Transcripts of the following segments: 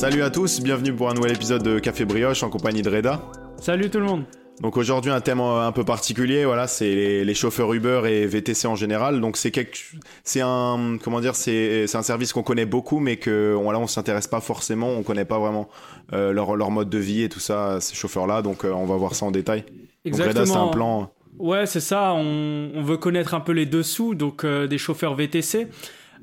Salut à tous, bienvenue pour un nouvel épisode de Café Brioche en compagnie de Reda. Salut tout le monde. Donc aujourd'hui un thème euh, un peu particulier, voilà, c'est les, les chauffeurs Uber et VTC en général. Donc c'est quelque, c'est un, comment dire, c'est un service qu'on connaît beaucoup, mais que on, là on s'intéresse pas forcément, on connaît pas vraiment euh, leur leur mode de vie et tout ça, ces chauffeurs-là. Donc euh, on va voir ça en détail. Donc Reda, c'est un plan. Ouais, c'est ça. On, on, veut connaître un peu les dessous, donc euh, des chauffeurs VTC.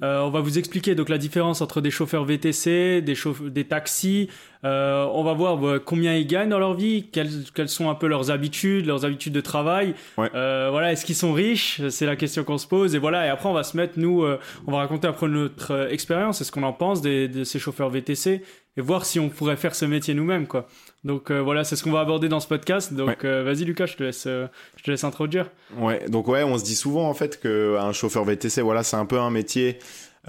Euh, on va vous expliquer donc la différence entre des chauffeurs VTC, des, des taxis. Euh, on va voir bah, combien ils gagnent dans leur vie, quelles, quelles, sont un peu leurs habitudes, leurs habitudes de travail. Ouais. Euh, voilà, est-ce qu'ils sont riches? C'est la question qu'on se pose. Et voilà, et après on va se mettre nous, euh, on va raconter peu notre euh, expérience, et ce qu'on en pense des, de ces chauffeurs VTC, et voir si on pourrait faire ce métier nous-mêmes, quoi. Donc euh, voilà, c'est ce qu'on va aborder dans ce podcast. Donc ouais. euh, vas-y Lucas, je te laisse, euh, je te laisse introduire. Ouais, donc ouais, on se dit souvent en fait que un chauffeur VTC, voilà, c'est un peu un métier.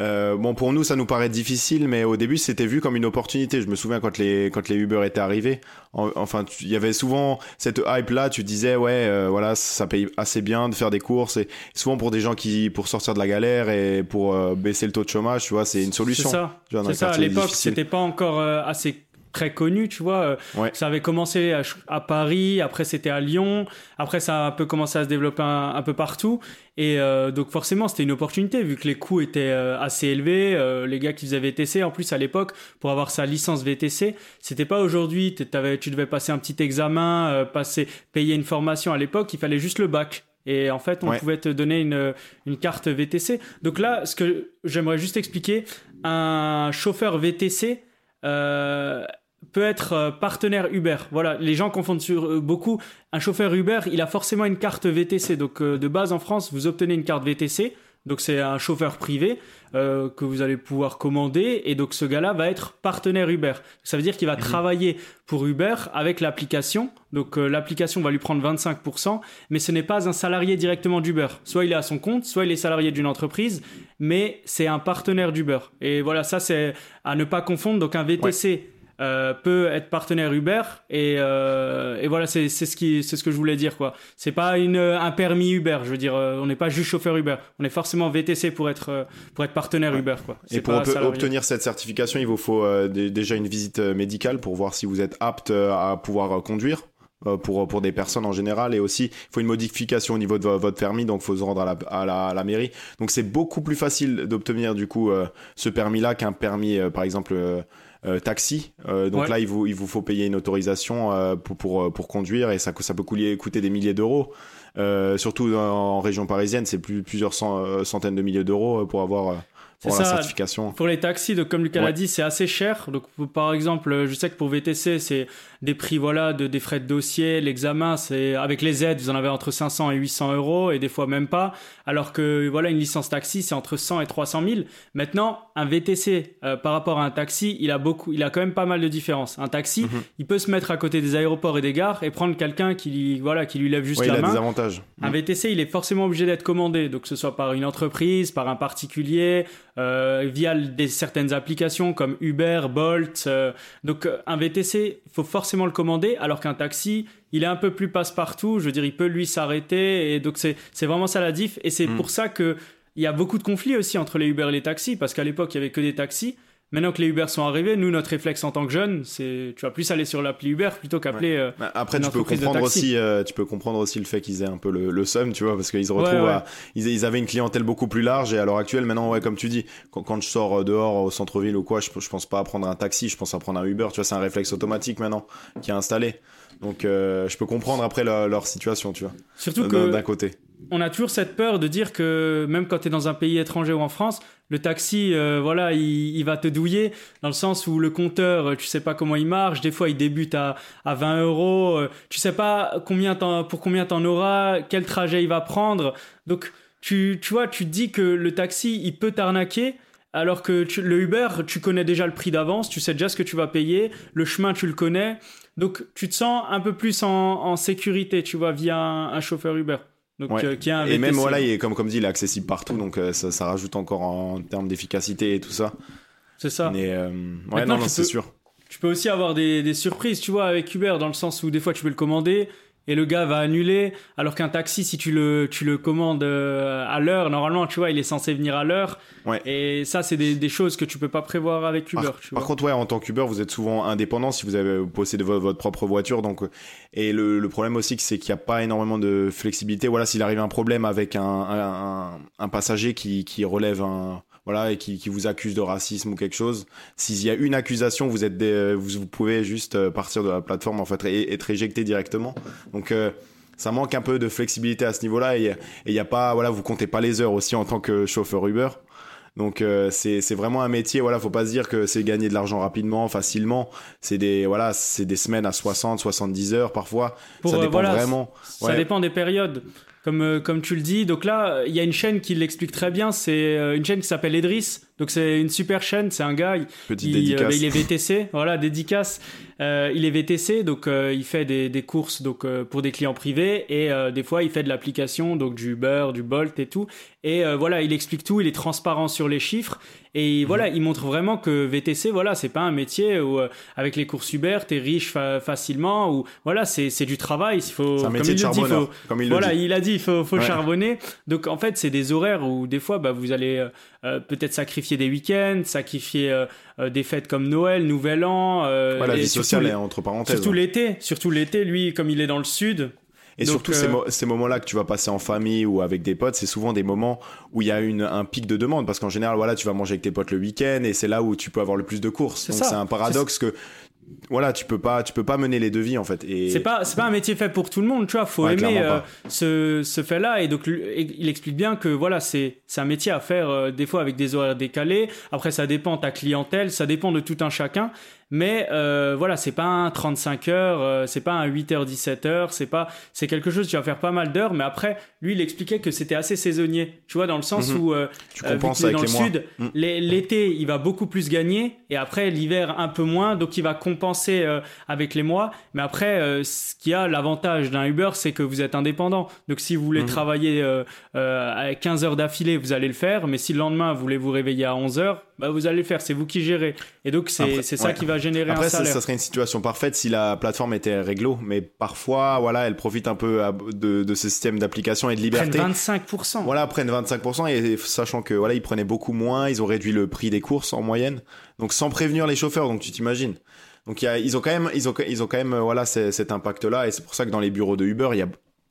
Euh, bon, pour nous, ça nous paraît difficile, mais au début, c'était vu comme une opportunité. Je me souviens quand les quand les Uber étaient arrivés. En, enfin, il y avait souvent cette hype là. Tu disais ouais, euh, voilà, ça paye assez bien de faire des courses. Et souvent pour des gens qui pour sortir de la galère et pour euh, baisser le taux de chômage, tu vois, c'est une solution. C'est ça. C'est ça. À l'époque, c'était pas encore euh, assez très connu, tu vois. Ouais. Ça avait commencé à, à Paris, après c'était à Lyon, après ça a un peu commencé à se développer un, un peu partout. Et euh, donc forcément c'était une opportunité vu que les coûts étaient euh, assez élevés. Euh, les gars qui faisaient VTC, en plus à l'époque, pour avoir sa licence VTC, c'était pas aujourd'hui. Tu devais passer un petit examen, euh, passer, payer une formation. À l'époque, il fallait juste le bac. Et en fait, on ouais. pouvait te donner une, une carte VTC. Donc là, ce que j'aimerais juste expliquer, un chauffeur VTC, euh, peut être euh, partenaire Uber. Voilà, les gens confondent sur euh, beaucoup. Un chauffeur Uber, il a forcément une carte VTC. Donc euh, de base en France, vous obtenez une carte VTC. Donc c'est un chauffeur privé euh, que vous allez pouvoir commander et donc ce gars-là va être partenaire Uber. Ça veut dire qu'il va mmh. travailler pour Uber avec l'application. Donc euh, l'application va lui prendre 25%, mais ce n'est pas un salarié directement d'Uber. Soit il est à son compte, soit il est salarié d'une entreprise, mais c'est un partenaire d'Uber. Et voilà, ça c'est à ne pas confondre. Donc un VTC ouais euh, peut être partenaire Uber et, euh, et voilà c'est c'est ce qui c'est ce que je voulais dire quoi. C'est pas une un permis Uber je veux dire euh, on n'est pas juste chauffeur Uber. On est forcément VTC pour être euh, pour être partenaire ouais. Uber quoi. Et pour obtenir cette certification il vous faut euh, déjà une visite euh, médicale pour voir si vous êtes apte à pouvoir conduire pour, pour des personnes en général. Et aussi il faut une modification au niveau de votre permis donc il faut se rendre à la, à la, à la mairie. Donc c'est beaucoup plus facile d'obtenir du coup ce permis là qu'un permis par exemple euh, taxi. Euh, donc ouais. là, il vous, il vous faut payer une autorisation euh, pour, pour, pour conduire et ça, ça peut coûter, coûter des milliers d'euros. surtout en, en, région parisienne, c'est plus, plusieurs cent, centaines de milliers d'euros pour avoir pour la ça. certification. Pour les taxis, donc comme Lucas ouais. l'a dit, c'est assez cher. Donc par exemple, je sais que pour VTC, c'est des prix voilà de des frais de dossier, l'examen, c'est avec les aides, vous en avez entre 500 et 800 euros et des fois même pas. Alors que voilà une licence taxi, c'est entre 100 et 300 000. Maintenant, un VTC euh, par rapport à un taxi, il a beaucoup, il a quand même pas mal de différences. Un taxi, mm -hmm. il peut se mettre à côté des aéroports et des gares et prendre quelqu'un qui lui voilà qui lui lève juste ouais, la il main. A des avantages. Un VTC, il est forcément obligé d'être commandé, donc que ce soit par une entreprise, par un particulier, via des certaines applications comme Uber, Bolt. Euh, donc un VTC, il faut forcément le commander, alors qu'un taxi, il est un peu plus passe-partout. Je veux dire, il peut lui s'arrêter, et donc c'est vraiment ça la diff. Et c'est mm. pour ça que il y a beaucoup de conflits aussi entre les Uber et les taxis, parce qu'à l'époque il y avait que des taxis. Maintenant que les Uber sont arrivés, nous notre réflexe en tant que jeunes, c'est tu vas plus aller sur l'appli Uber plutôt qu'appeler. Ouais. Euh, Après, tu peux comprendre aussi, euh, tu peux comprendre aussi le fait qu'ils aient un peu le, le seum, tu vois, parce qu'ils se retrouvent, ouais, ouais. À, ils, ils, avaient une clientèle beaucoup plus large et à l'heure actuelle, maintenant, ouais, comme tu dis, quand, quand je sors dehors au centre-ville ou quoi, je, je pense pas à prendre un taxi, je pense à prendre un Uber, tu vois, c'est un réflexe automatique maintenant qui est installé. Donc, euh, je peux comprendre après leur, leur situation, tu vois. Surtout que d'un côté on a toujours cette peur de dire que même quand tu es dans un pays étranger ou en France, le taxi, euh, voilà, il, il, va te douiller dans le sens où le compteur, tu sais pas comment il marche. Des fois, il débute à, à 20 euros. Euh, tu sais pas combien pour combien t'en auras, quel trajet il va prendre. Donc, tu, tu vois, tu te dis que le taxi, il peut t'arnaquer. Alors que tu, le Uber, tu connais déjà le prix d'avance, tu sais déjà ce que tu vas payer, le chemin, tu le connais. Donc, tu te sens un peu plus en, en sécurité, tu vois, via un, un chauffeur Uber. Donc, ouais. euh, qui a un et même voilà, il est comme comme dit, il est accessible partout, donc euh, ça, ça, rajoute encore en, en termes d'efficacité et tout ça. C'est ça. Mais euh, ouais, non, non c'est sûr. Tu peux aussi avoir des, des, surprises, tu vois, avec Uber, dans le sens où des fois tu peux le commander et le gars va annuler. Alors qu'un taxi, si tu le, tu le commandes euh, à l'heure, normalement, tu vois, il est censé venir à l'heure. Ouais. Et ça, c'est des, des choses que tu peux pas prévoir avec Uber. Par, tu par vois. contre, ouais, en tant qu'Uber, vous êtes souvent indépendant si vous avez possédez vo- votre propre voiture. Donc, euh, et le, le problème aussi, c'est qu'il n'y a pas énormément de flexibilité. Voilà, s'il arrive un problème avec un, un, un- un passager qui, qui relève un voilà et qui, qui vous accuse de racisme ou quelque chose, s'il y a une accusation, vous êtes des- vous, vous pouvez juste euh, partir de la plateforme en fait et être éjecté directement. Donc euh, ça manque un peu de flexibilité à ce niveau-là et il y a pas voilà vous comptez pas les heures aussi en tant que chauffeur Uber. Donc euh, c'est vraiment un métier voilà faut pas se dire que c'est gagner de l'argent rapidement facilement c'est des voilà c'est des semaines à 60 70 heures parfois Pour, ça euh, dépend voilà, vraiment Ça dépend des périodes. Comme, euh, comme tu le dis. Donc là, il y a une chaîne qui l'explique très bien. C'est euh, une chaîne qui s'appelle Edris. Donc c'est une super chaîne. C'est un gars. il- il, euh, dédicace il est VTC, voilà, dédicace. Euh, il est VTC, donc euh, il fait des, des courses donc euh, pour des clients privés et euh, des fois il fait de l'application, donc du Uber, du Bolt et tout. Et euh, voilà, il explique tout, il est transparent sur les chiffres et Mhm. voilà, il montre vraiment que VTC, voilà, c'est pas un métier où euh, avec les courses Uber t'es riche fa- facilement ou voilà, c'est c'est du travail. Il faut, c'est un comme métier il de dit, charbonneur faut- comme il voilà, le dit il a dit, il faut, faut Ouais. charbonner. Donc en fait, c'est des horaires où des fois, bah, vous allez euh, euh, peut-être sacrifier des week-ends, sacrifier euh, euh, des fêtes comme Noël, Nouvel An. euh, Ouais, la vie sociale est entre parenthèses Surtout l'été, surtout l'été, lui, comme il est dans le sud. Et Donc, surtout, ces, mo- ces moments-là que tu vas passer en famille ou avec des potes, c'est souvent des moments où il y a une, un pic de demande. Parce qu'en général, voilà, tu vas manger avec tes potes le week-end et c'est là où tu peux avoir le plus de courses. Donc c'est un paradoxe que, voilà, tu peux pas, tu peux pas mener les devis en fait. Et C'est pas, c'est pas un métier fait pour tout le monde, tu vois. Faut Ouais, aimer euh, ce, ce fait-là. Et donc, il explique bien que voilà, c'est, c'est un métier à faire euh, des fois avec des horaires décalés. Après, ça dépend de ta clientèle, ça dépend de tout un chacun. Mais euh, voilà, c'est pas un 35 heures, euh, c'est pas un 8 heures, 17 heures, c'est pas, c'est quelque chose, tu vas faire pas mal d'heures. Mais après, lui, il expliquait que c'était assez saisonnier, tu vois, dans le sens Mhm. où euh, tu Euh, compenses avec dans les le mois. sud, Mm. l'é- l'été, il va beaucoup plus gagner et après l'hiver un peu moins, donc il va compenser euh, avec les mois. Mais après, euh, ce qui a l'avantage d'un Uber, c'est que vous êtes indépendant. Donc si vous voulez Mhm. travailler euh, euh, à 15 heures d'affilée, vous allez le faire. Mais si le lendemain vous voulez vous réveiller à 11 heures, bah, vous allez le faire. C'est vous qui gérez. Et donc c'est Après, ça ouais. qui va générer Après, un salaire. ça serait une situation parfaite si la plateforme était réglo, mais parfois, voilà, elle profite un peu de, de ce système d'application et de Ils prennent liberté. 25%. Voilà, prennent 25% et sachant que voilà, ils prenaient beaucoup moins, ils ont réduit le prix des courses en moyenne. Donc sans prévenir les chauffeurs, donc tu t'imagines. Donc y a, ils ont quand même, ils ont, ils ont quand même, voilà, cet impact-là et c'est pour ça que dans les bureaux de Uber, il y a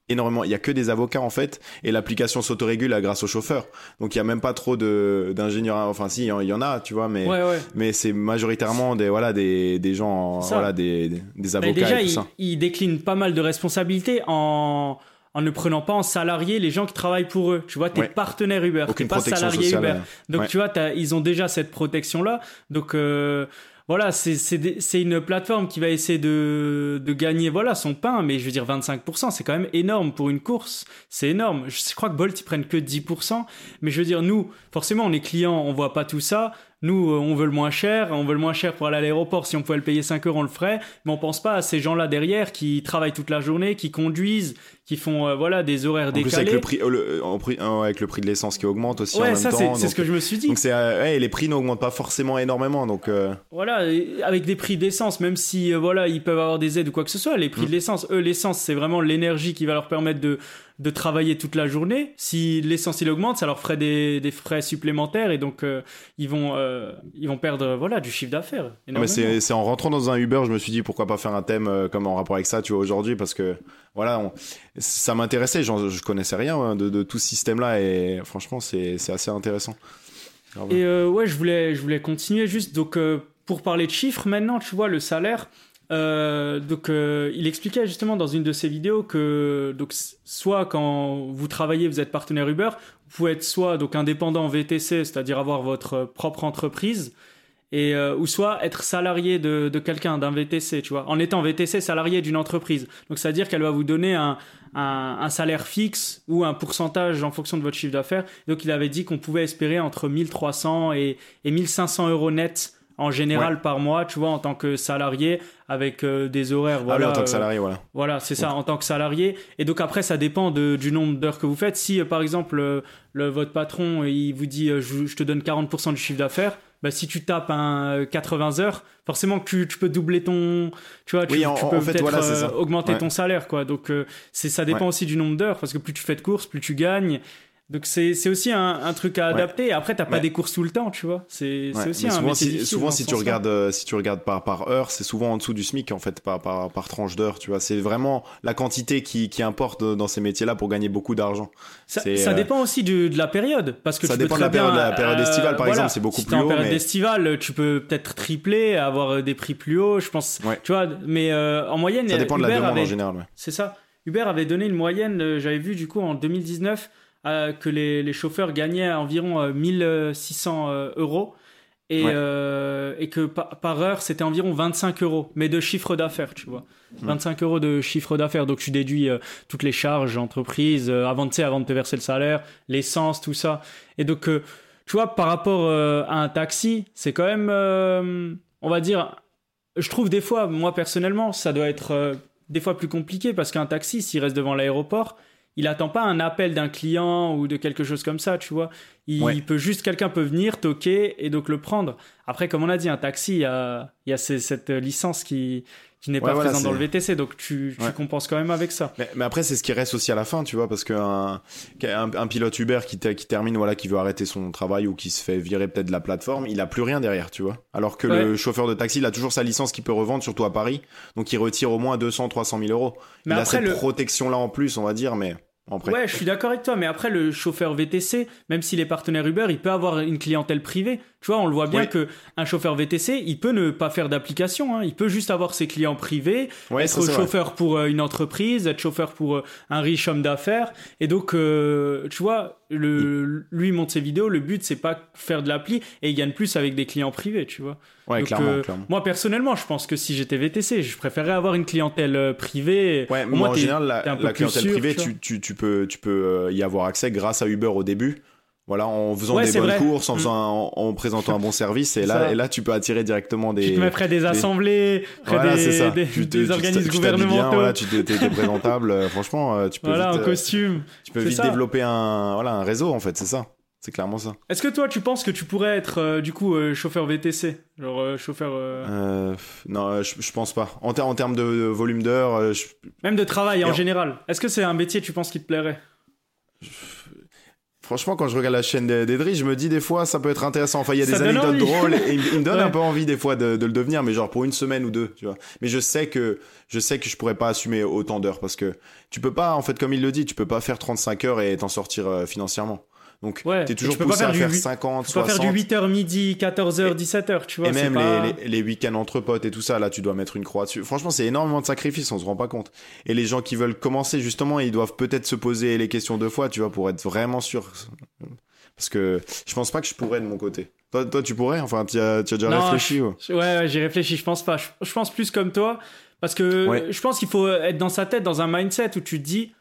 énormément, il y a que des avocats en fait et l'application s'autorégule grâce aux chauffeurs. Donc il y a même pas trop de d'ingénieurs, enfin si, il y en- a, tu vois, mais Ouais, ouais. mais c'est majoritairement des voilà des des gens, Ça. voilà des des, Mais avocats déjà, et tout il, ça. il décline pas mal de responsabilités en, en ne prenant pas en salarié les gens qui travaillent pour eux. Tu vois, t'es Ouais. partenaire Uber, t'es pas protection salarié sociale. Uber. euh, Donc Ouais. tu vois, ils ont déjà cette protection-là. Donc euh, voilà, c'est une plateforme qui va essayer de, de gagner voilà son pain, mais je veux dire 25%, c'est quand même énorme pour une course. C'est énorme. Je crois que Bolt ils prennent que 10%, mais je veux dire nous, forcément, on est clients, on voit pas tout ça. Nous, euh, on veut le moins cher, on veut le moins cher pour aller à l'aéroport. Si on pouvait le payer 5 euros, on le ferait. Mais on pense pas à ces gens-là derrière qui travaillent toute la journée, qui conduisent, qui font euh, voilà des horaires En plus décalés. avec le prix, euh, le- en euh, avec le prix de l'essence qui augmente aussi en ouais, même ça temps. c'est ce que je me suis dit. Donc c'est ouais, et les prix n'augmentent pas forcément énormément donc Voilà, avec des prix d'essence, même si voilà, ils peuvent avoir des aides ou quoi que ce soit, les prix Mm. de l'essence, eux, l'essence, c'est vraiment l'énergie qui va leur permettre de, de travailler toute la journée. Si l'essence il augmente, ça leur ferait des, des frais supplémentaires et donc ils vont euh, ils vont perdre voilà du chiffre d'affaires. mais c'est en rentrant dans un Uber je me suis dit pourquoi pas faire un thème euh, comme en rapport avec ça tu vois aujourd'hui parce que voilà on- ça m'intéressait je connaissais rien hein, de, de tout ce système là et franchement c'est assez intéressant. Et euh, ouais, je voulais, je voulais continuer juste donc euh, pour parler de chiffres maintenant, tu vois le salaire. euh, donc euh, il expliquait justement dans une de ses vidéos que donc soit quand vous travaillez, vous êtes partenaire Uber, vous pouvez être soit donc indépendant VTC, c'est-à-dire avoir votre propre entreprise. Et euh, ou soit être salarié de, quelqu'un d'un VTC, tu vois, en étant VTC salarié d'une entreprise. Donc c'est à dire qu'elle va vous donner un, un, un salaire fixe ou un pourcentage en fonction de votre chiffre d'affaires. Donc il avait dit qu'on pouvait espérer entre 1300 et, et 1500 euros net en général par mois, tu vois, en tant que salarié avec euh, des horaires. ah Voilà, oui en tant que euh, salarié voilà. voilà, c'est ça, en tant que salarié. Et donc après, ça dépend de, du nombre d'heures que vous faites. Si, euh, par exemple, euh, le, votre patron, euh, il vous dit, euh, je, je te donne 40% du chiffre d'affaires, bah, si tu tapes un 80 heures, forcément que tu, peux doubler ton, tu vois, tu, peux peut-être augmenter ton salaire, quoi. Donc c'est ça dépend aussi du nombre d'heures, parce que plus tu fais de courses, plus tu gagnes. Donc c'est aussi un, un, truc à adapter. Après, t'as pas des courses tout le temps, tu vois. C'est aussi un souvent, si, souvent si tu regardes euh, si tu regardes par par heure, c'est souvent en dessous du SMIC en fait, par par, par tranche d'heure, tu vois. C'est vraiment la quantité qui, qui importe dans ces métiers-là pour gagner beaucoup d'argent. Ça, ça euh, dépend aussi de, de, la période, parce que ça dépend de la période. la période estivale, par exemple, c'est beaucoup si plus haut. En période mais... estivale, tu peux peut-être tripler, avoir des prix plus hauts, je pense. Tu vois, mais euh, en moyenne, ça dépend Uber de la demande avait... en général. C'est ça. Uber avait donné une moyenne, j'avais vu du coup en 2019 euh, que les, les, chauffeurs gagnaient environ 1600 euh, euh, euros et, et que par, heure c'était environ 25 euros, mais de chiffre d'affaires, tu vois. 25 euros de chiffre d'affaires, donc tu déduis toutes les charges entreprises avant, de, avant de te verser le salaire, l'essence, tout ça. Et donc, tu vois, par rapport à un taxi, c'est quand même, on va dire, je trouve des fois, moi personnellement, ça doit être des fois plus compliqué parce qu'un taxi, s'il reste devant l'aéroport, il attend pas un appel d'un client ou de quelque chose comme ça, tu vois. Il, peut juste, quelqu'un peut venir, toquer et donc le prendre. Après, comme on a dit, un taxi, il y a, il y a cette licence qui, qui n'est pas présente dans le VTC, donc tu, tu compenses quand même avec ça. Mais, après, c'est ce qui reste aussi à la fin, tu vois, parce qu'un un, pilote Uber qui, qui termine, voilà, qui veut arrêter son travail ou qui se fait virer peut-être de la plateforme, il a plus rien derrière, tu vois. Alors que le chauffeur de taxi, il a toujours sa licence qu'il peut revendre, surtout à Paris, donc il retire au moins 200, 300 000 euros. Mais il a cette protection-là en plus, on va dire, mais. Ouais, je suis d'accord avec toi, mais après le chauffeur VTC, même s'il est partenaire Uber, il peut avoir une clientèle privée. Tu vois, on le voit bien que un chauffeur VTC, il peut ne pas faire d'application, hein. il peut juste avoir ses clients privés, être chauffeur pour euh, une entreprise, être chauffeur pour euh, un riche homme d'affaires, et donc euh, tu vois, le, lui monte ses vidéos, le but c'est pas faire de l'appli et il gagne plus avec des clients privés, tu vois. Ouais, clairement, clairement, Moi personnellement, je pense que si j'étais VTC, je préférerais avoir une clientèle privée. Ouais, moi en général, la, la clientèle privée, tu, tu, tu, peux, tu peux y avoir accès grâce à Uber au début. Voilà, en faisant des bonnes courses, en, mm. faisant en, présentant un bon service, et là, et là, tu peux attirer directement des. Tu te mets près des assemblées, près des, des, tu des organismes gouvernementaux. Bien, voilà, tu t'es présentable. Euh, franchement, euh, tu peux. Voilà, vite, en costume. Tu peux vite développer un, voilà, un réseau, en fait, c'est ça. C'est clairement ça. Est-ce que toi, tu penses que tu pourrais être euh, du coup chauffeur VTC, genre chauffeur Non, je, je, pense pas. En, en termes de, volume d'heures, même de travail en général. Est-ce que c'est un métier, tu penses, qui te plairait? Franchement, quand je regarde la chaîne d'Edry, je me dis des fois, ça peut être intéressant. Enfin, il y a des anecdotes drôles et il, me donne un peu envie des fois de, le devenir, mais genre pour une semaine ou deux, tu vois. Mais je sais que je sais que je pourrais pas assumer autant d'heures parce que tu peux pas, en fait, comme il le dit, tu peux pas faire 35 heures et t'en sortir euh, financièrement. Donc, ouais, t'es toujours poussé à faire 50, 60. Tu peux faire du 8h midi, 14h, 17h, tu vois. Et même les, les, week-ends entre potes et tout ça, là, tu dois mettre une croix dessus. Franchement, c'est énormément de sacrifices, on se rend pas compte. Et les gens qui veulent commencer, justement, ils doivent peut-être se poser les questions deux fois, tu vois, pour être vraiment sûr. Parce que je pense pas que je pourrais de mon côté. Toi, toi tu pourrais Enfin, tu as, as, déjà réfléchi ou... Ouais, ouais j'ai réfléchi, je pense pas. Je, pense plus comme toi. Parce que je pense qu'il faut être dans sa tête, dans un mindset où tu te dis,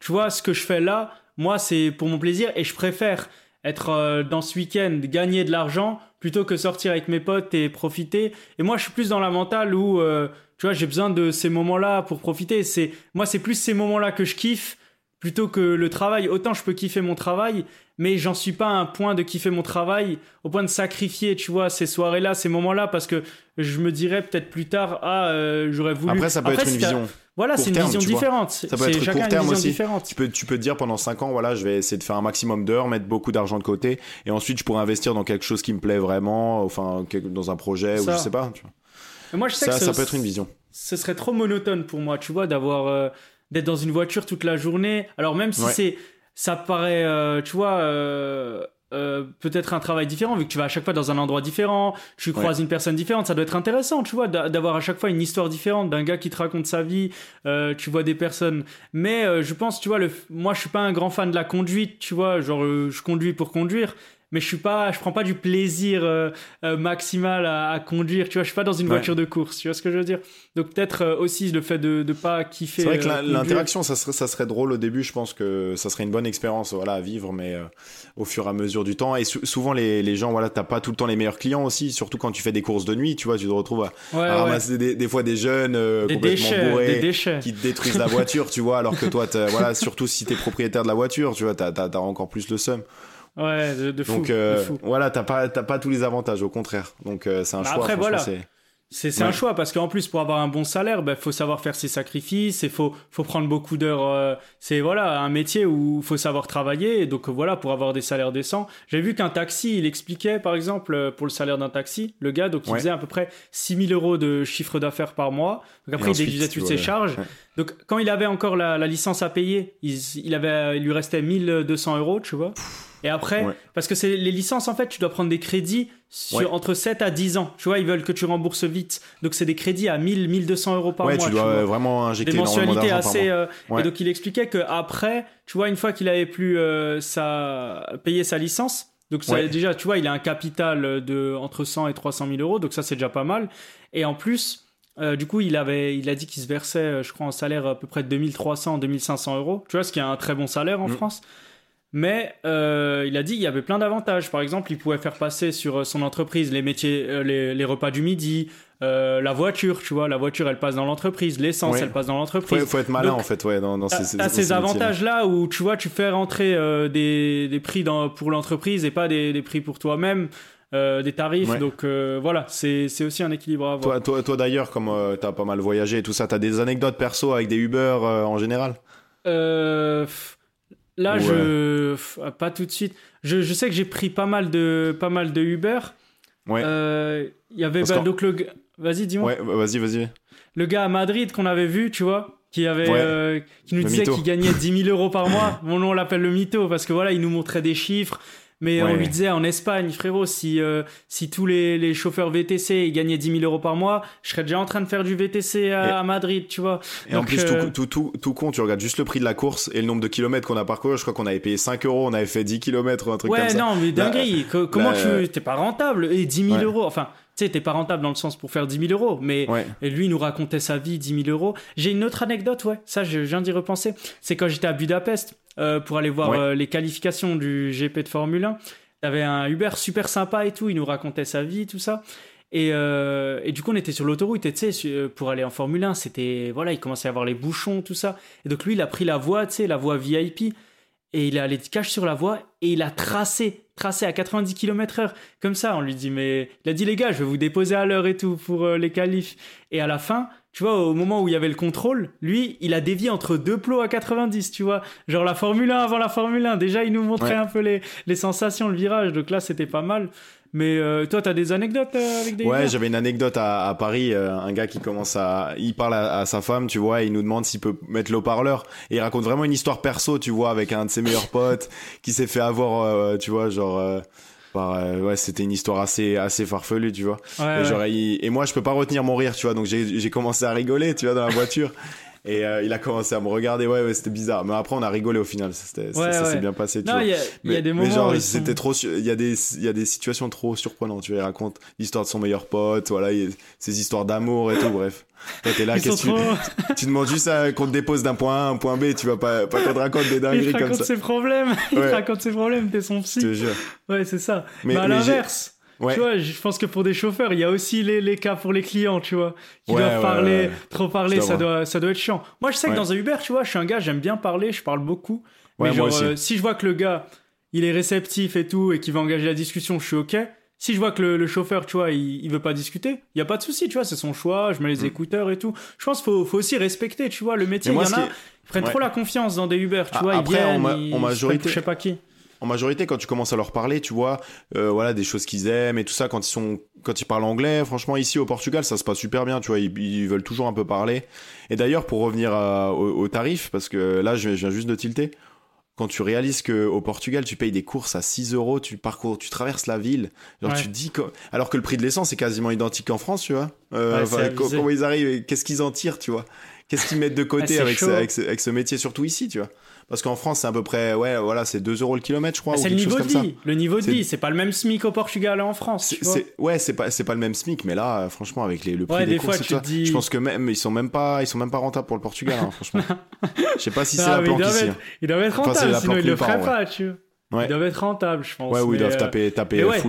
tu vois, ce que je fais là, moi, c'est pour mon plaisir et je préfère être euh, dans ce week-end, gagner de l'argent plutôt que sortir avec mes potes et profiter. Et moi, je suis plus dans la mentale où, euh, tu vois, j'ai besoin de ces moments-là pour profiter. C'est moi, c'est plus ces moments-là que je kiffe plutôt que le travail. Autant je peux kiffer mon travail, mais j'en suis pas à un point de kiffer mon travail, au point de sacrifier, tu vois, ces soirées-là, ces moments-là, parce que je me dirais peut-être plus tard, ah, euh, j'aurais voulu. Après, ça peut être une vision. Voilà, c'est une vision différente. Ça peut être court terme aussi. Différente. Tu peux, tu peux te dire pendant 5 ans, voilà, je vais essayer de faire un maximum d'heures, mettre beaucoup d'argent de côté, et ensuite je pourrais investir dans quelque chose qui me plaît vraiment, enfin, dans un projet, ou je sais pas. Tu vois. moi, je sais ça, que ça peut être une vision. Ce serait trop monotone pour moi, tu vois, d'avoir, euh, d'être dans une voiture toute la journée. Alors même si c'est, ça paraît, euh, tu vois. Euh, euh, peut-être un travail différent vu que tu vas à chaque fois dans un endroit différent, tu croises une personne différente, ça doit être intéressant, tu vois, d'avoir à chaque fois une histoire différente d'un gars qui te raconte sa vie, euh, tu vois des personnes. Mais euh, je pense, tu vois, le, moi je suis pas un grand fan de la conduite, tu vois, genre je conduis pour conduire, mais je suis pas je prends pas du plaisir euh, euh, maximal à, conduire tu vois je suis pas dans une voiture de course tu vois ce que je veux dire? Donc peut-être euh, aussi le fait de de pas kiffer c'est vrai que l'interaction ça serait ça serait drôle au début je pense que ça serait une bonne expérience voilà à vivre mais au fur et à mesure du temps. Et souvent les, les gens voilà t'as pas tout le temps les meilleurs clients aussi surtout quand tu fais des courses de nuit tu vois tu te retrouves à, ramasser des, des, fois des jeunes complètement déchets, bourrés qui te détruisent la voiture tu vois alors que toi voilà surtout si t'es propriétaire de la voiture tu vois t'as as, encore plus le seum Ouais, de, de fou. Donc de euh, fou. voilà, t'as pas t'as pas tous les avantages, au contraire. Donc euh, c'est un Bah, choix. après, voilà. c'est- Ouais. un choix parce qu'en plus pour avoir un bon salaire, il faut savoir faire ses sacrifices, il faut faut prendre beaucoup d'heures. euh, c'est voilà un métier où il faut savoir travailler. Et donc voilà pour avoir des salaires décents. J'ai vu qu'un taxi, il expliquait par exemple euh, pour le salaire d'un taxi, le gars donc il Ouais. faisait à peu près 6000 euros de chiffre d'affaires par mois. Donc après Et il ensuite, déduisait toutes ses charges. Donc quand il avait encore la, la licence à payer, il, il avait il lui restait 1200 euros, tu vois. Et après, Ouais. parce que c'est les licences, en fait, tu dois prendre des crédits sur, Ouais. entre 7 à 10 ans. Tu vois, ils veulent que tu rembourses vite. Donc, c'est des crédits à 1000, 1200 euros par ouais, mois. tu dois vois. euh, vraiment injecter Des mensualités par assez. mois. euh. Et donc, il expliquait que après, tu vois, une fois qu'il avait plus euh, sa... payé sa licence, donc ça, déjà, tu vois, il a un capital de entre 100 et 300 000 euros. Donc, ça, c'est déjà pas mal. Et en plus. Euh, du coup, il avait, il a dit qu'il se versait, euh, je crois, un salaire à peu près de 2300, 2500 euros. Tu vois, ce qui est un très bon salaire en Mm. France. Mais euh, il a dit qu'il y avait plein d'avantages. Par exemple, il pouvait faire passer sur euh, son entreprise les métiers, euh, les, les repas du midi, euh, la voiture, tu vois. La voiture, elle passe dans l'entreprise. L'essence, elle passe dans Faut, l'entreprise. faut être malin Donc, en fait, ouais, dans, dans ces, dans ces métiers-là. avantages-là où, tu vois, tu fais rentrer euh, des, des prix dans, pour l'entreprise et pas des, des prix pour toi-même, euh, des tarifs. Ouais. Donc euh, voilà, c'est aussi un équilibre à avoir. Toi, toi, toi d'ailleurs, comme euh, t'as pas mal voyagé et tout ça, t'as des anecdotes perso avec des Uber euh, en général? Euh, là, Ouais. je pff, pas tout de suite. Je, je sais que j'ai pris pas mal de pas mal de Uber. Ouais. Il y avait bah, donc le vas-y dis-moi Ouais, vas-y, vas-y. le gars à Madrid qu'on avait vu, tu vois, qui avait Ouais. euh, qui nous disait qu'il gagnait 10 000 euros par mois. Mon nom on l'appelle le mytho parce que voilà, il nous montrait des chiffres. Mais on Ouais. lui disait en Espagne, frérot, si, euh, si tous les, les chauffeurs VTC ils gagnaient 10 000 euros par mois, je serais déjà en train de faire du VTC à, Et- à Madrid, tu vois. Et en plus, euh, tout, tout, tout, tout con, tu regardes juste le prix de la course et le nombre de kilomètres qu'on a parcouru. Je crois qu'on avait payé 5 euros, on avait fait 10 kilomètres ou un truc Ouais, comme ça. non, mais dinguerie. Co- Comment tu. T'es pas rentable? Et 10 000 Ouais. euros. Enfin, tu sais, t'es pas rentable dans le sens pour faire 10 000 euros. Mais Ouais. et lui, il nous racontait sa vie, 10 000 euros. J'ai une autre anecdote, ouais. Ça, je viens d'y repenser. C'est quand j'étais à Budapest euh, pour aller voir Ouais. euh, les qualifications du GP de Formule 1. T'avais un Uber super sympa et tout. Il nous racontait sa vie, tout ça. Et, euh, et du coup, on était sur l'autoroute, et tu sais, pour aller en Formule 1, c'était. Voilà, il commençait à avoir les bouchons, tout ça. Et donc, lui, il a pris la voie, tu sais, la voie VIP, et il est allé cache sur la voie, et il a tracé, tracé à 90 km/h. Comme ça, on lui dit, mais. Il a dit, les gars, je vais vous déposer à l'heure et tout pour euh, les qualifs. Et à la fin, tu vois, au moment où il y avait le contrôle, lui, il a dévié entre deux plots à 90, tu vois. Genre la Formule 1 avant la Formule 1. Déjà, il nous montrait Ouais. un peu les, les sensations, le virage. Donc là, c'était pas mal. Mais euh, toi, t'as des anecdotes euh, avec des Ouais, j'avais une anecdote à, à Paris, euh, un gars qui commence à, il parle à, à sa femme, tu vois, et il nous demande s'il peut mettre l'eau-parleur, et il raconte vraiment une histoire perso, tu vois, avec un de ses meilleurs potes qui s'est fait avoir, tu vois, genre, par, ouais, c'était une histoire assez, assez farfelue, tu vois. Ouais, et, ouais. genre, il- et moi, je peux pas retenir mon rire, tu vois, donc j'ai commencé à rigoler, tu vois, dans la voiture. Et euh, il a commencé à me regarder, ouais, ouais c'était bizarre. Mais après, on a rigolé au final, ça, Ouais, ça s'est ouais. bien passé, tu Non, vois. il y a, il y a Mais- des mais moments. genre, ils sont- c'était trop, il y a des, il y a des situations trop surprenantes. Tu vois, il raconte l'histoire de son meilleur pote, voilà, il- ses histoires d'amour et tout, bref. Toi, t'es là, qu'est-ce que trop... tu, tu demandes juste qu'on te dépose d'un point A à un point B, tu vas pas, pas qu'on te raconte des Il dingueries comme raconte ça. ses problèmes. Il raconte ses problèmes. T'es son Je psy. te jure. Ouais, c'est ça. Mais- Mais, à mais l'inverse. Ouais. Tu vois, je pense que pour des chauffeurs, il y a aussi les, les cas pour les clients, tu vois, qui Ouais, doivent ouais, parler, trop parler, ça doit, ça doit être chiant. Moi, je sais que dans un Uber, tu vois, je suis un gars, j'aime bien parler, je parle beaucoup. Mais genre, euh, si je vois que le gars, il est réceptif et tout, et qu'il va engager la discussion, je suis OK. Si je vois que le, le chauffeur, tu vois, il, il veut pas discuter, il y a pas de souci, tu vois, c'est son choix, je mets les Mm. écouteurs et tout. Je pense qu'il faut, faut aussi respecter, tu vois, le métier. Il y en a, qui prennent trop la confiance dans des Uber, tu Ah, vois, après, ils en viennent, ma- ils en majorité- je sais pas qui. En majorité, quand tu commences à leur parler, tu vois, euh, voilà, des choses qu'ils aiment et tout ça, quand ils sont, quand ils parlent anglais, franchement, ici au Portugal, ça se passe super bien, tu vois, ils, ils veulent toujours un peu parler. Et d'ailleurs, pour revenir à- au, au tarif, parce que là, je, je viens juste de tilter, quand tu réalises que au Portugal, tu payes des courses à 6 euros, tu parcours, tu traverses la ville, genre Ouais. tu te dis, que- alors que le prix de l'essence est quasiment identique en France, tu vois. Euh, Ouais, comment ils arrivent, qu'est-ce qu'ils en tirent, tu vois. Qu'est-ce qu'ils mettent de Ah, côté avec, ce, avec, ce, avec ce métier, surtout ici, tu vois? Parce qu'en France, c'est à peu près, ouais, voilà, c'est 2 euros le kilomètre, je crois, Ah, ou c'est le niveau de vie. Le niveau de C'est- vie, c'est pas le même SMIC au Portugal et en France. Tu vois. ouais, c'est pas c'est pas le même SMIC, mais là, franchement, avec les, le prix Ouais, des, des courses fois, ça, dis- je pense que même ils sont même pas ils sont même pas rentables pour le Portugal, hein, franchement. Je sais pas si c'est la planque ici. être- Ils doivent être rentables, sinon ils le feraient pas, tu vois. Ils doivent être rentables, je pense. Ouais, où ils doivent euh, taper taper mais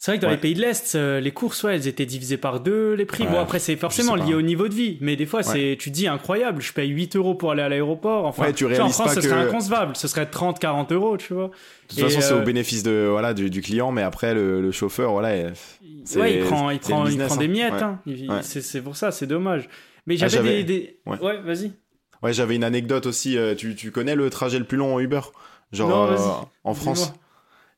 euh. C'est vrai que dans Ouais. les pays de l'Est, euh, les courses, ouais, elles étaient divisées par deux, les prix. Ouais, bon, après, c'est forcément lié au niveau de vie. Mais des fois, c'est, tu te dis incroyable, je paye 8 euros pour aller à l'aéroport. Enfin, tu vois, en France, ce que- serait inconcevable. Ce serait 30, 40 euros, tu vois. De toute façon, c'est euh, au bénéfice de, voilà, du, du client, mais après, le, le chauffeur, voilà, Ouais, il prend, il prend, il business, prend des hein. miettes. Hein. C'est, pour ça, c'est dommage. Mais Ah, j'avais des, des- Ouais. vas-y. Ouais, j'avais une anecdote aussi. euh, tu, tu connais le trajet le plus long en Uber? Genre Non, euh, en France?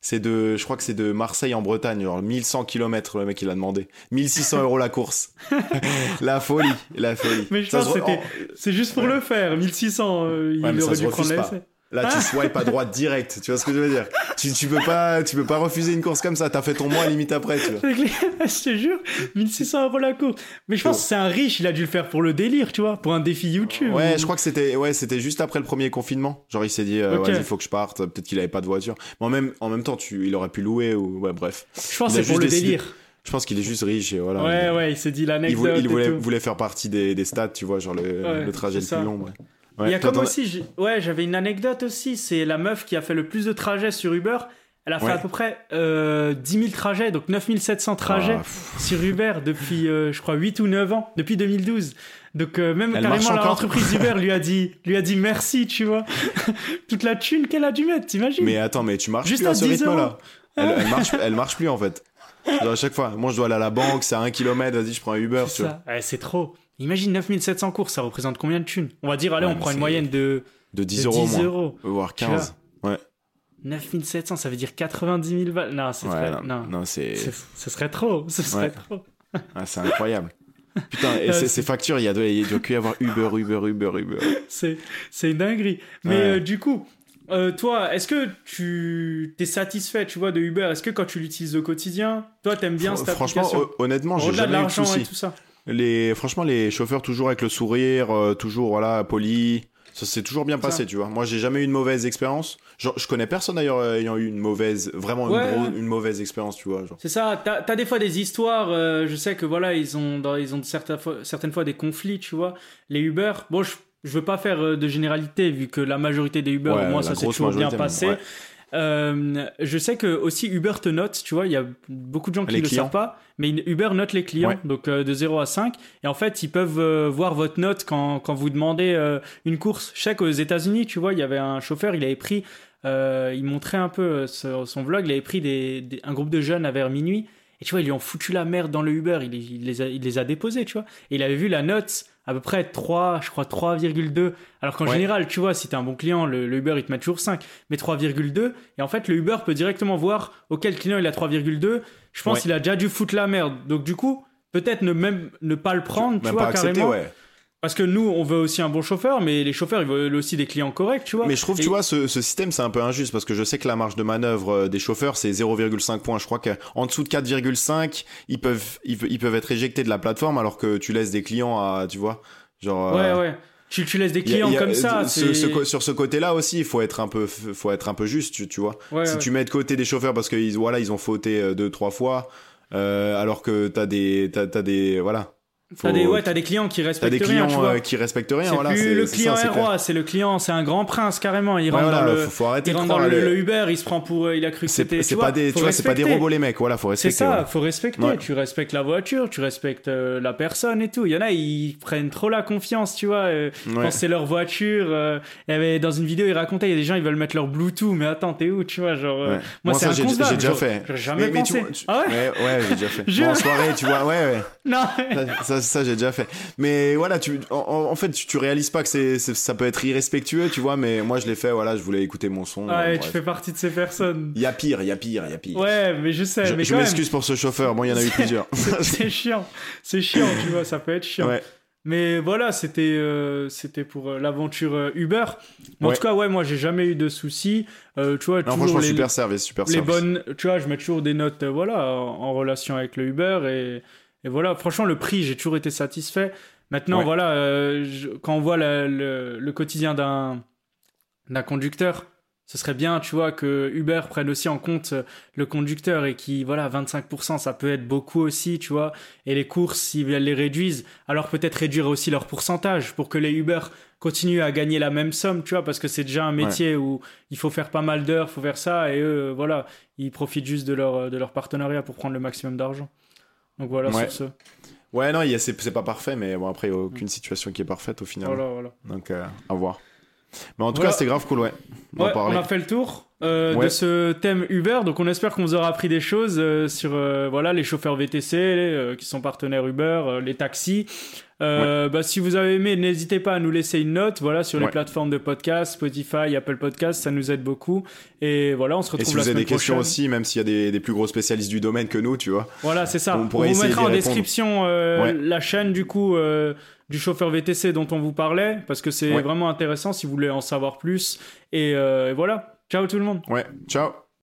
C'est de, je crois que c'est de Marseille en Bretagne, genre 1100 km le mec il a demandé. 1600 euros la course. la folie, la folie. Mais je Ça pense se que re- c'était, en- c'est juste pour Ouais. le faire. 1600, euh, il Ouais, aurait dû prendre la pas. essai. Là, tu swipes à droite direct. Tu vois ce que je veux dire? Tu, tu peux pas, tu peux pas refuser une course comme ça. T'as fait ton mois limite après, tu vois. Je te jure, 1600 euros la course. Mais je pense que c'est un riche, il a dû le faire pour le délire, tu vois, pour un défi YouTube. Ouais, ou- je crois que c'était, ouais, c'était juste après le premier confinement. Genre, il s'est dit, euh, Ok. vas-y, il faut que je parte. Peut-être qu'il avait pas de voiture. Mais en même, en même temps, tu, il aurait pu louer ou, ouais, bref. Je pense il que c'est pour le décidé- délire. Je pense qu'il est juste riche et voilà. Ouais, il, ouais, il s'est dit il l'anecdote. voulait, il voulait, tout. voulait faire partie des, des stats, tu vois, genre le, Ouais, le trajet le plus long. Ouais. Il y Ouais, a comme aussi, ouais, j'avais une anecdote aussi, c'est la meuf qui a fait le plus de trajets sur Uber. Elle a fait Ouais. à peu près euh, 10 000 trajets, donc 9700 trajets Ah, sur Uber depuis, euh, je crois, 8 ou 9 ans, depuis 2012. Donc euh, même Elle carrément l'entreprise Uber lui a dit, lui a dit merci, tu vois. Toute la thune qu'elle a dû mettre, t'imagines? Mais attends, mais tu marches Juste plus à à ce 10 euros. rythme-là. Elle, elle marche, elle marche plus en fait. Genre, à chaque fois, moi je dois aller à la banque, c'est à 1 km, vas-y, je prends un Uber, tu C'est. Ouais, c'est trop. Imagine 9700 courses, ça représente combien de thunes? On va dire, allez, Ouais, on prend une c'est moyenne de, De de 10 euros au 10 moins, euros. voire Tu vois. 15. Ouais, 9700, ça veut dire 90 000 balles. Non, ce ouais, serait, non, non. non, c'est C'est- Ce serait trop. Ce serait Ouais. trop. ah, c'est incroyable. Putain, et Ouais, ces, c'est- factures, il y a il doit y avoir Uber, Uber, Uber, Uber. C'est, c'est une dinguerie. Mais euh, du coup, euh, toi, est-ce que tu t'es satisfait, tu vois, de Uber? Est-ce que quand tu l'utilises au quotidien, toi, t'aimes bien cette Franchement, application? hon- honnêtement, j'ai jamais eu de l'argent et soucis. tout ça. Les, franchement, les chauffeurs toujours avec le sourire, euh, toujours voilà poli. Ça s'est toujours bien Ça. passé, tu vois. Moi, j'ai jamais eu une mauvaise expérience. Genre, je connais personne d'ailleurs euh, ayant eu une mauvaise, vraiment une, gros- mauvaise expérience, tu vois. C'est ça, t'as as des fois des histoires, euh, je sais que voilà, ils ont, dans, ils ont certaines fois, certaines fois des conflits, tu vois. Les Uber, bon, je, je veux pas faire euh, de généralité, vu que la majorité des Uber, Ouais, au moins, ça s'est toujours bien même, passé. ouais. Euh, je sais que aussi Uber te note, tu vois, il y a beaucoup de gens qui Les ne le savent pas, mais Uber note les clients, Ouais. donc euh, de 0 à 5, et en fait, ils peuvent euh, voir votre note quand, quand vous demandez une course. Je sais qu'aux États-Unis, tu vois, il y avait un chauffeur, il avait pris, euh, il montrait un peu son vlog, il avait pris des, des- un groupe de jeunes à vers minuit, et tu vois, ils lui ont foutu la merde dans le Uber, il, les- il les, a, il les a déposés, tu vois, et il avait vu la note à peu près 3, je crois 3,2, alors qu'en Ouais. général, tu vois, si t'es un bon client, le, le Uber, il te met toujours 5, mais 3,2, et en fait, le Uber peut directement voir auquel client il a 3,2, je pense Ouais. qu'il a déjà dû foutre la merde, donc du coup, peut-être ne même ne pas le prendre, tu vois, pas accepté, carrément. ouais. Parce que nous, on veut aussi un bon chauffeur, mais les chauffeurs, ils veulent aussi des clients corrects, tu vois. Mais je trouve, Et- tu vois, ce, ce système, c'est un peu injuste parce que je sais que la marge de manœuvre euh, des chauffeurs, c'est 0,5 points. Je crois qu'en dessous de 4,5, ils peuvent, ils, pe- ils peuvent être éjectés de la plateforme alors que tu laisses des clients à, tu vois, genre. Ouais, euh, ouais. Tu, tu laisses des a- clients a- comme ça. ce- ce sur ce côté-là aussi, il faut être un peu, faut être un peu juste, tu, tu vois. Ouais, si ouais. tu mets de côté des chauffeurs parce qu'ils, voilà, ils ont fauté euh, deux, trois fois, euh, alors que t'as des, t'as, t'as des, voilà. T'as des, ouais, t'as des clients qui t'as respectent des rien, clients tu vois. euh, qui respectent rien, c'est voilà. plus c'est- le c'est client ça, est c'est roi, c'est le client, c'est un grand prince carrément. Il Ouais, rentre voilà, dans le, faut, faut arrêter il rentre dans le, Uber, il se prend pour, euh, il a cru que C'est c'était. c'est pas des, faut tu vois, c'est pas des robots les mecs, voilà, faut C'est respecter. ça, voilà. faut respecter. Ouais. Tu respectes la voiture, tu respectes euh, la personne et tout. Il y en a, ils prennent trop la confiance, tu vois. euh, Ouais. Quand c'est leur voiture, euh, avait dans une vidéo, il racontait, il y a des gens, ils veulent mettre leur Bluetooth, mais attends, t'es où, tu vois, genre. euh, Ouais. Moi, c'est ça, j'ai- déjà fait. Jamais pensé. Ah ouais, ouais, ouais, j'ai déjà fait. En soirée, tu vois, ouais, ouais. Ça, j'ai déjà fait. Mais voilà, tu, en, fait, tu, tu réalises pas que c'est, ça peut être irrespectueux, tu vois, mais moi, je l'ai fait, voilà, je voulais écouter mon son. Ouais, euh, tu fais partie de ces personnes. Il y a pire, il y a pire, il y a pire. Ouais, mais je sais, je je m'excuse pour ce chauffeur, bon, il y en a eu plusieurs. c'est chiant. C'est chiant, tu vois, ça peut être chiant. ouais. Mais voilà, c'était euh, c'était pour euh, l'aventure euh, Uber. Mais En tout cas, ouais, moi j'ai jamais eu de soucis. Tu vois, Non, toujours franchement, les, super service, super les service. bonnes. Tu vois, je mets toujours des notes, voilà, en, en relation avec le Uber et, et voilà. Franchement, le prix, j'ai toujours été satisfait. Maintenant, Ouais. voilà, euh, je- quand on voit la- le, le quotidien d'un d'un conducteur, ce serait bien, tu vois, que Uber prenne aussi en compte euh, le conducteur et qui, voilà, 25%, ça peut être beaucoup aussi, tu vois. Et les courses, s'ils les réduisent, alors peut-être réduire aussi leur pourcentage pour que les Uber continuent à gagner la même somme, tu vois, parce que c'est déjà un métier où il faut faire pas mal d'heures, faut faire ça, et eux, voilà, ils profitent juste de leur, de leur partenariat pour prendre le maximum d'argent. Donc voilà, sur ce. Ouais, non, c'est pas parfait, mais bon, après, il n'y a aucune situation qui est parfaite au final. Voilà, voilà. Donc, euh, à voir. Mais en tout cas, c'était grave cool, ouais. On, on a fait le tour euh, de ce thème Uber, donc on espère qu'on vous aura appris des choses euh, sur euh, voilà les chauffeurs VTC qui sont partenaires Uber, les taxis. Bah, si vous avez aimé, n'hésitez pas à nous laisser une note, voilà, sur les plateformes de podcast, Spotify, Apple Podcast, ça nous aide beaucoup. Et voilà, on se retrouve. Et si vous avez des questions aussi, même s'il y a des, des, plus gros spécialistes du domaine que nous, tu vois. Voilà, c'est ça. On, on vous mettra en description la chaîne du coup du chauffeur VTC dont on vous parlait, parce que c'est vraiment intéressant si vous voulez en savoir plus. Et, et voilà. Ciao tout le monde. Ouais, ciao.